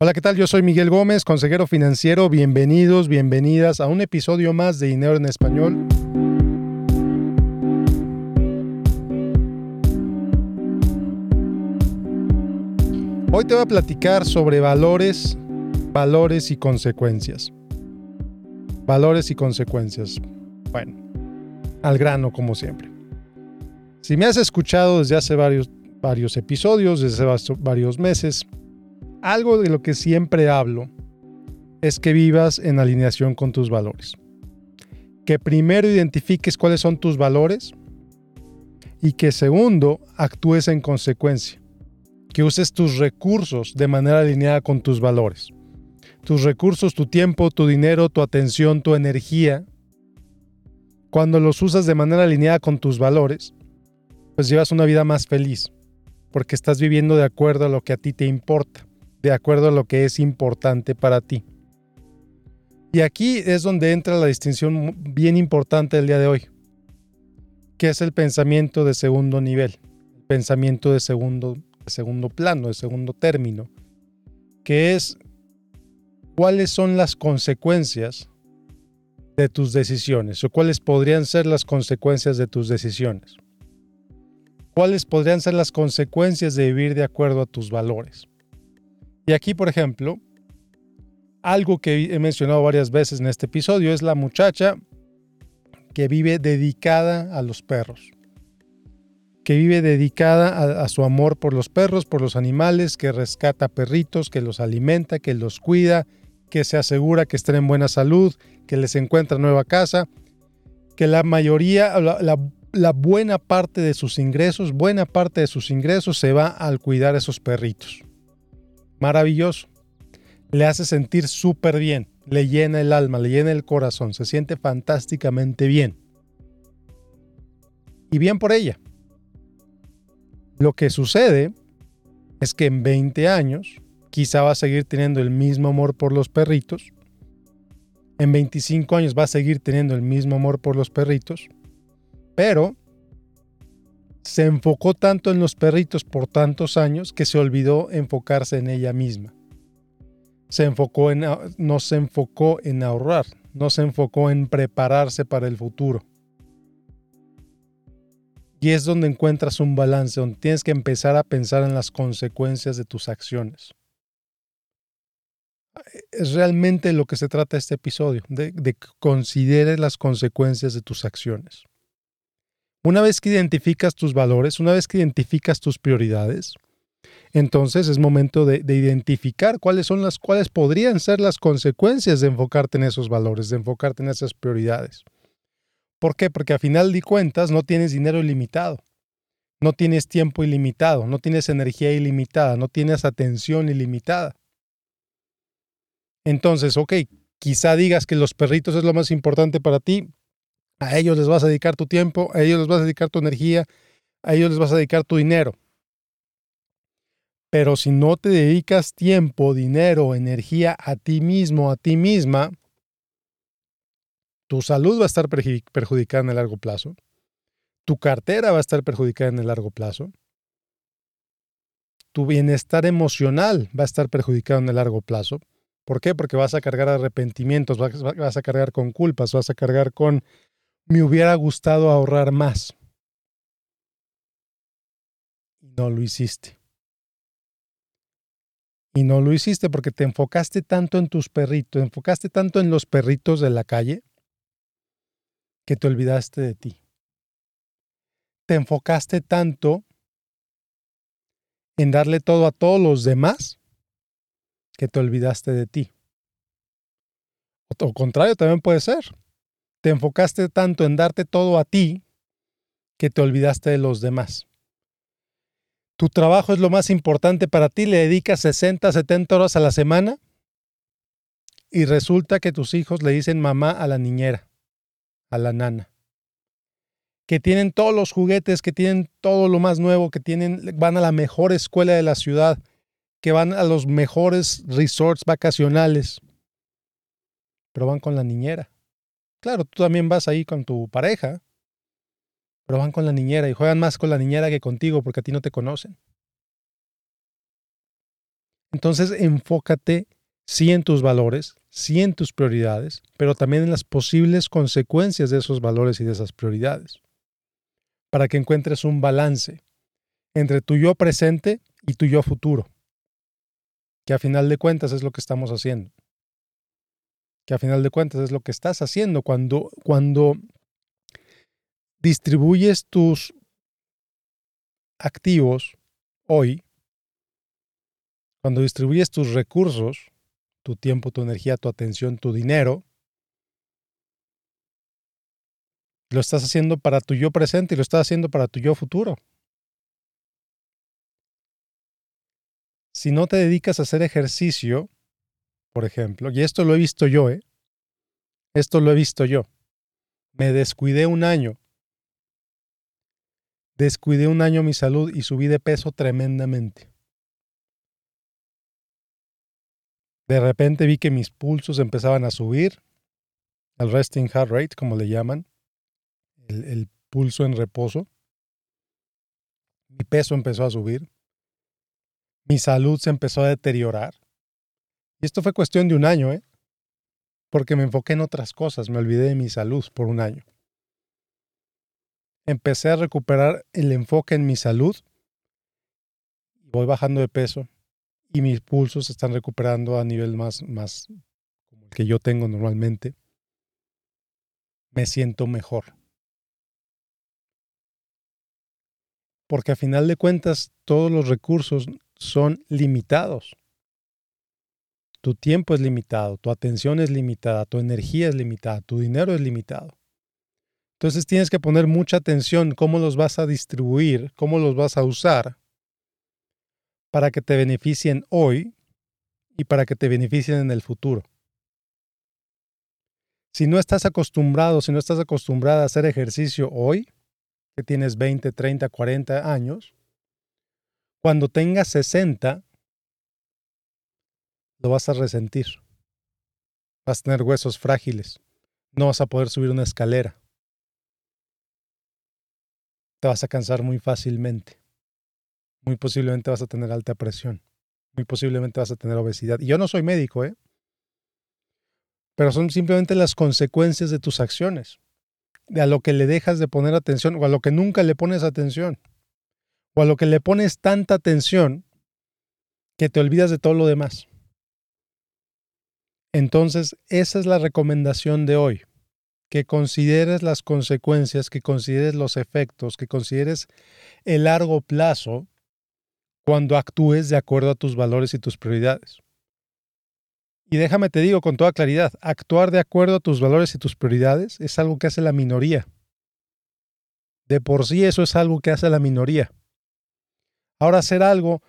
Hola, ¿qué tal? Yo soy Miguel Gómez, consejero financiero. Bienvenidos, bienvenidas a un episodio más de Dinero en Español. Hoy te voy a platicar sobre valores, valores y consecuencias. Valores y consecuencias. Bueno, al grano como siempre. Si me has escuchado desde hace varios, varios episodios, desde hace varios meses, algo de lo que siempre hablo es que vivas en alineación con tus valores. Que primero identifiques cuáles son tus valores y que segundo actúes en consecuencia. Que uses tus recursos de manera alineada con tus valores. Tus recursos, tu tiempo, tu dinero, tu atención, tu energía. Cuando los usas de manera alineada con tus valores, pues llevas una vida más feliz, porque estás viviendo de acuerdo a lo que a ti te importa de acuerdo a lo que es importante para ti. Y aquí es donde entra la distinción bien importante del día de hoy, que es el pensamiento de segundo nivel, el pensamiento de segundo, segundo plano, de segundo término, que es cuáles son las consecuencias de tus decisiones o cuáles podrían ser las consecuencias de tus decisiones. ¿Cuáles podrían ser las consecuencias de vivir de acuerdo a tus valores? Y aquí, por ejemplo, algo que he mencionado varias veces en este episodio es la muchacha que vive dedicada a los perros, que vive dedicada a, su amor por los perros, por los animales, que rescata perritos, que los alimenta, que los cuida, que se asegura que estén en buena salud, que les encuentra nueva casa, que la mayoría, la, la buena parte de sus ingresos, buena parte de sus ingresos se va al cuidar a esos perritos maravilloso. Le hace sentir súper bien, le llena el alma, le llena el corazón, se siente fantásticamente bien. Y bien por ella. Lo que sucede es que en 20 años quizá va a seguir teniendo el mismo amor por los perritos. En 25 años va a seguir teniendo el mismo amor por los perritos. Pero se enfocó tanto en los perritos por tantos años que se olvidó enfocarse en ella misma. Se enfocó en, no se enfocó en ahorrar, no se enfocó en prepararse para el futuro. Y es donde encuentras un balance, donde tienes que empezar a pensar en las consecuencias de tus acciones. Es realmente lo que se trata este episodio, de, de que consideres las consecuencias de tus acciones. Una vez que identificas tus valores, una vez que identificas tus prioridades, entonces es momento de, identificar cuáles son las cuáles podrían ser las consecuencias de enfocarte en esos valores, de enfocarte en esas prioridades. ¿Por qué? Porque a final de cuentas no tienes dinero ilimitado, no tienes tiempo ilimitado, no tienes energía ilimitada, no tienes atención ilimitada. Entonces, ok, quizá digas que los perritos es lo más importante para ti, a ellos les vas a dedicar tu tiempo, a ellos les vas a dedicar tu energía, a ellos les vas a dedicar tu dinero. Pero si no te dedicas tiempo, dinero, energía a ti mismo, a ti misma, tu salud va a estar perjudicada en el largo plazo. Tu cartera va a estar perjudicada en el largo plazo. Tu bienestar emocional va a estar perjudicado en el largo plazo. ¿Por qué? Porque vas a cargar arrepentimientos, vas a cargar con culpas, vas a cargar con me hubiera gustado ahorrar más. No lo hiciste. Y no lo hiciste porque te enfocaste tanto en tus perritos, enfocaste tanto en los perritos de la calle, que te olvidaste de ti. Te enfocaste tanto en darle todo a todos los demás, que te olvidaste de ti. O, contrario también puede ser te enfocaste tanto en darte todo a ti que te olvidaste de los demás. Tu trabajo es lo más importante para ti, le dedicas 60, 70 horas a la semana y resulta que tus hijos le dicen mamá a la niñera, a la nana. Que tienen todos los juguetes, que tienen todo lo más nuevo, que tienen, van a la mejor escuela de la ciudad, que van a los mejores resorts vacacionales, pero van con la niñera. Claro, tú también vas ahí con tu pareja, pero van con la niñera y juegan más con la niñera que contigo porque a ti no te conocen. Entonces enfócate sí en tus valores, sí en tus prioridades, pero también en las posibles consecuencias de esos valores y de esas prioridades, para que encuentres un balance entre tu yo presente y tu yo futuro, que a final de cuentas es lo que estamos haciendo, que a final de cuentas es lo que estás haciendo cuando, cuando distribuyes tus activos hoy, cuando distribuyes tus recursos, tu tiempo, tu energía, tu atención, tu dinero, lo estás haciendo para tu yo presente y lo estás haciendo para tu yo futuro. Si no te dedicas a hacer ejercicio, por ejemplo, y esto lo he visto yo, ¿eh? Esto lo he visto yo. Me descuidé un año Descuidé un año mi salud y subí de peso tremendamente. De repente vi que mis pulsos empezaban a subir, el resting heart rate, como le llaman, el, el pulso en reposo. Mi peso empezó a subir. Mi salud se empezó a deteriorar. Y esto fue cuestión de un año, ¿eh? Porque me enfoqué en otras cosas, me olvidé de mi salud por un año empecé a recuperar el enfoque en mi salud. Voy bajando de peso y mis pulsos están recuperando a nivel más, más como el que yo tengo normalmente. Me siento mejor. Porque a final de cuentas todos los recursos son limitados. Tu tiempo es limitado, tu atención es limitada, tu energía es limitada, tu dinero es limitado. Entonces tienes que poner mucha atención cómo los vas a distribuir, cómo los vas a usar para que te beneficien hoy y para que te beneficien en el futuro. Si no estás acostumbrado, si no estás acostumbrada a hacer ejercicio hoy, que tienes 20, 30, 40 años, cuando tengas 60, lo vas a resentir. Vas a tener huesos frágiles. No vas a poder subir una escalera te vas a cansar muy fácilmente. Muy posiblemente vas a tener alta presión. Muy posiblemente vas a tener obesidad. Y yo no soy médico, ¿eh? Pero son simplemente las consecuencias de tus acciones. De a lo que le dejas de poner atención o a lo que nunca le pones atención. O a lo que le pones tanta atención que te olvidas de todo lo demás. Entonces, esa es la recomendación de hoy que consideres las consecuencias, que consideres los efectos, que consideres el largo plazo cuando actúes de acuerdo a tus valores y tus prioridades. Y déjame te digo con toda claridad, actuar de acuerdo a tus valores y tus prioridades es algo que hace la minoría. De por sí eso es algo que hace la minoría. Ahora hacer algo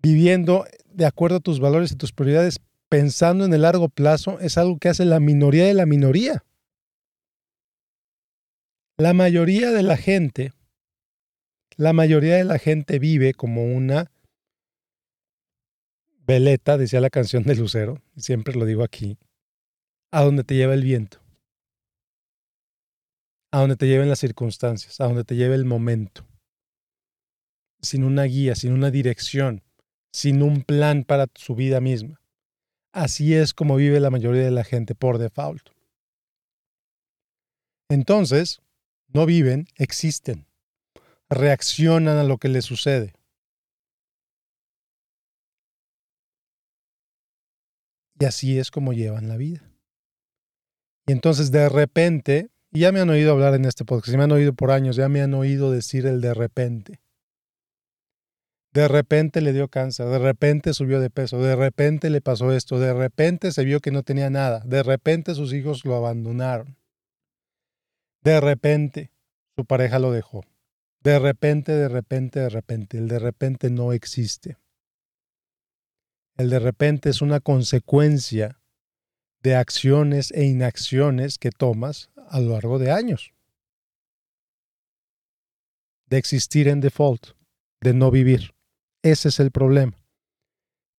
viviendo de acuerdo a tus valores y tus prioridades, pensando en el largo plazo, es algo que hace la minoría de la minoría. La mayoría de la gente, la mayoría de la gente vive como una veleta, decía la canción de Lucero, siempre lo digo aquí, a donde te lleva el viento, a donde te lleven las circunstancias, a donde te lleve el momento, sin una guía, sin una dirección, sin un plan para su vida misma. Así es como vive la mayoría de la gente por default. Entonces, no viven, existen. Reaccionan a lo que les sucede. Y así es como llevan la vida. Y entonces de repente, y ya me han oído hablar en este podcast, me han oído por años, ya me han oído decir el de repente. De repente le dio cáncer, de repente subió de peso, de repente le pasó esto, de repente se vio que no tenía nada, de repente sus hijos lo abandonaron. De repente, su pareja lo dejó. De repente, de repente, de repente. El de repente no existe. El de repente es una consecuencia de acciones e inacciones que tomas a lo largo de años. De existir en default, de no vivir. Ese es el problema.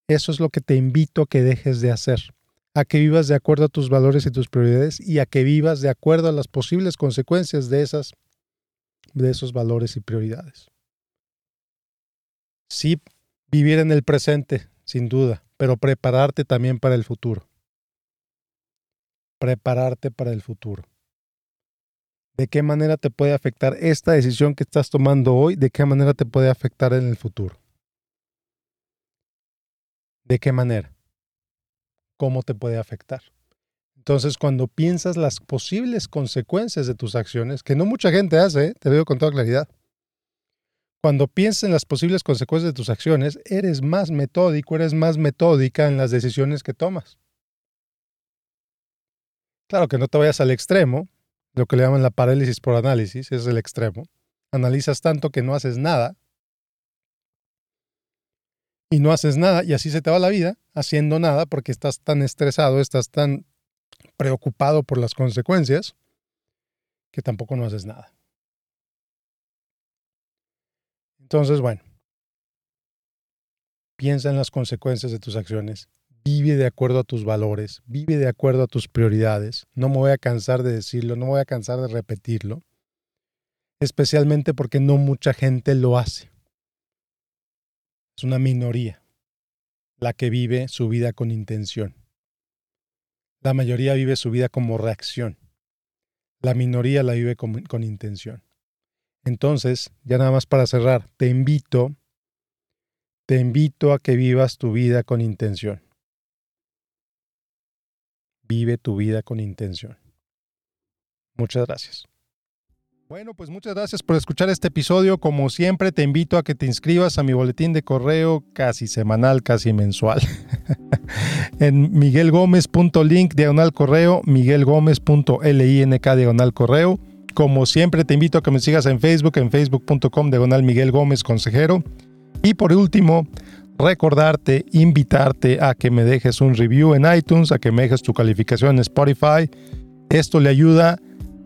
Eso es lo que te invito a que dejes de hacer a que vivas de acuerdo a tus valores y tus prioridades y a que vivas de acuerdo a las posibles consecuencias de esas de esos valores y prioridades. Sí, vivir en el presente, sin duda, pero prepararte también para el futuro. Prepararte para el futuro. ¿De qué manera te puede afectar esta decisión que estás tomando hoy? ¿De qué manera te puede afectar en el futuro? ¿De qué manera? ¿Cómo te puede afectar? Entonces, cuando piensas las posibles consecuencias de tus acciones, que no mucha gente hace, ¿eh? te lo digo con toda claridad, cuando piensas en las posibles consecuencias de tus acciones, eres más metódico, eres más metódica en las decisiones que tomas. Claro que no te vayas al extremo, lo que le llaman la parálisis por análisis, es el extremo. Analizas tanto que no haces nada y no haces nada y así se te va la vida haciendo nada porque estás tan estresado, estás tan preocupado por las consecuencias que tampoco no haces nada. Entonces, bueno, piensa en las consecuencias de tus acciones, vive de acuerdo a tus valores, vive de acuerdo a tus prioridades. No me voy a cansar de decirlo, no me voy a cansar de repetirlo, especialmente porque no mucha gente lo hace. Es una minoría la que vive su vida con intención. La mayoría vive su vida como reacción. La minoría la vive con, con intención. Entonces, ya nada más para cerrar, te invito, te invito a que vivas tu vida con intención. Vive tu vida con intención. Muchas gracias. Bueno, pues muchas gracias por escuchar este episodio. Como siempre, te invito a que te inscribas a mi boletín de correo casi semanal, casi mensual. en miguelgomez.link diagonal correo, miguelgomez.link diagonal correo. Como siempre, te invito a que me sigas en Facebook, en facebook.com diagonal Miguel Gómez Consejero. Y por último, recordarte, invitarte a que me dejes un review en iTunes, a que me dejes tu calificación en Spotify. Esto le ayuda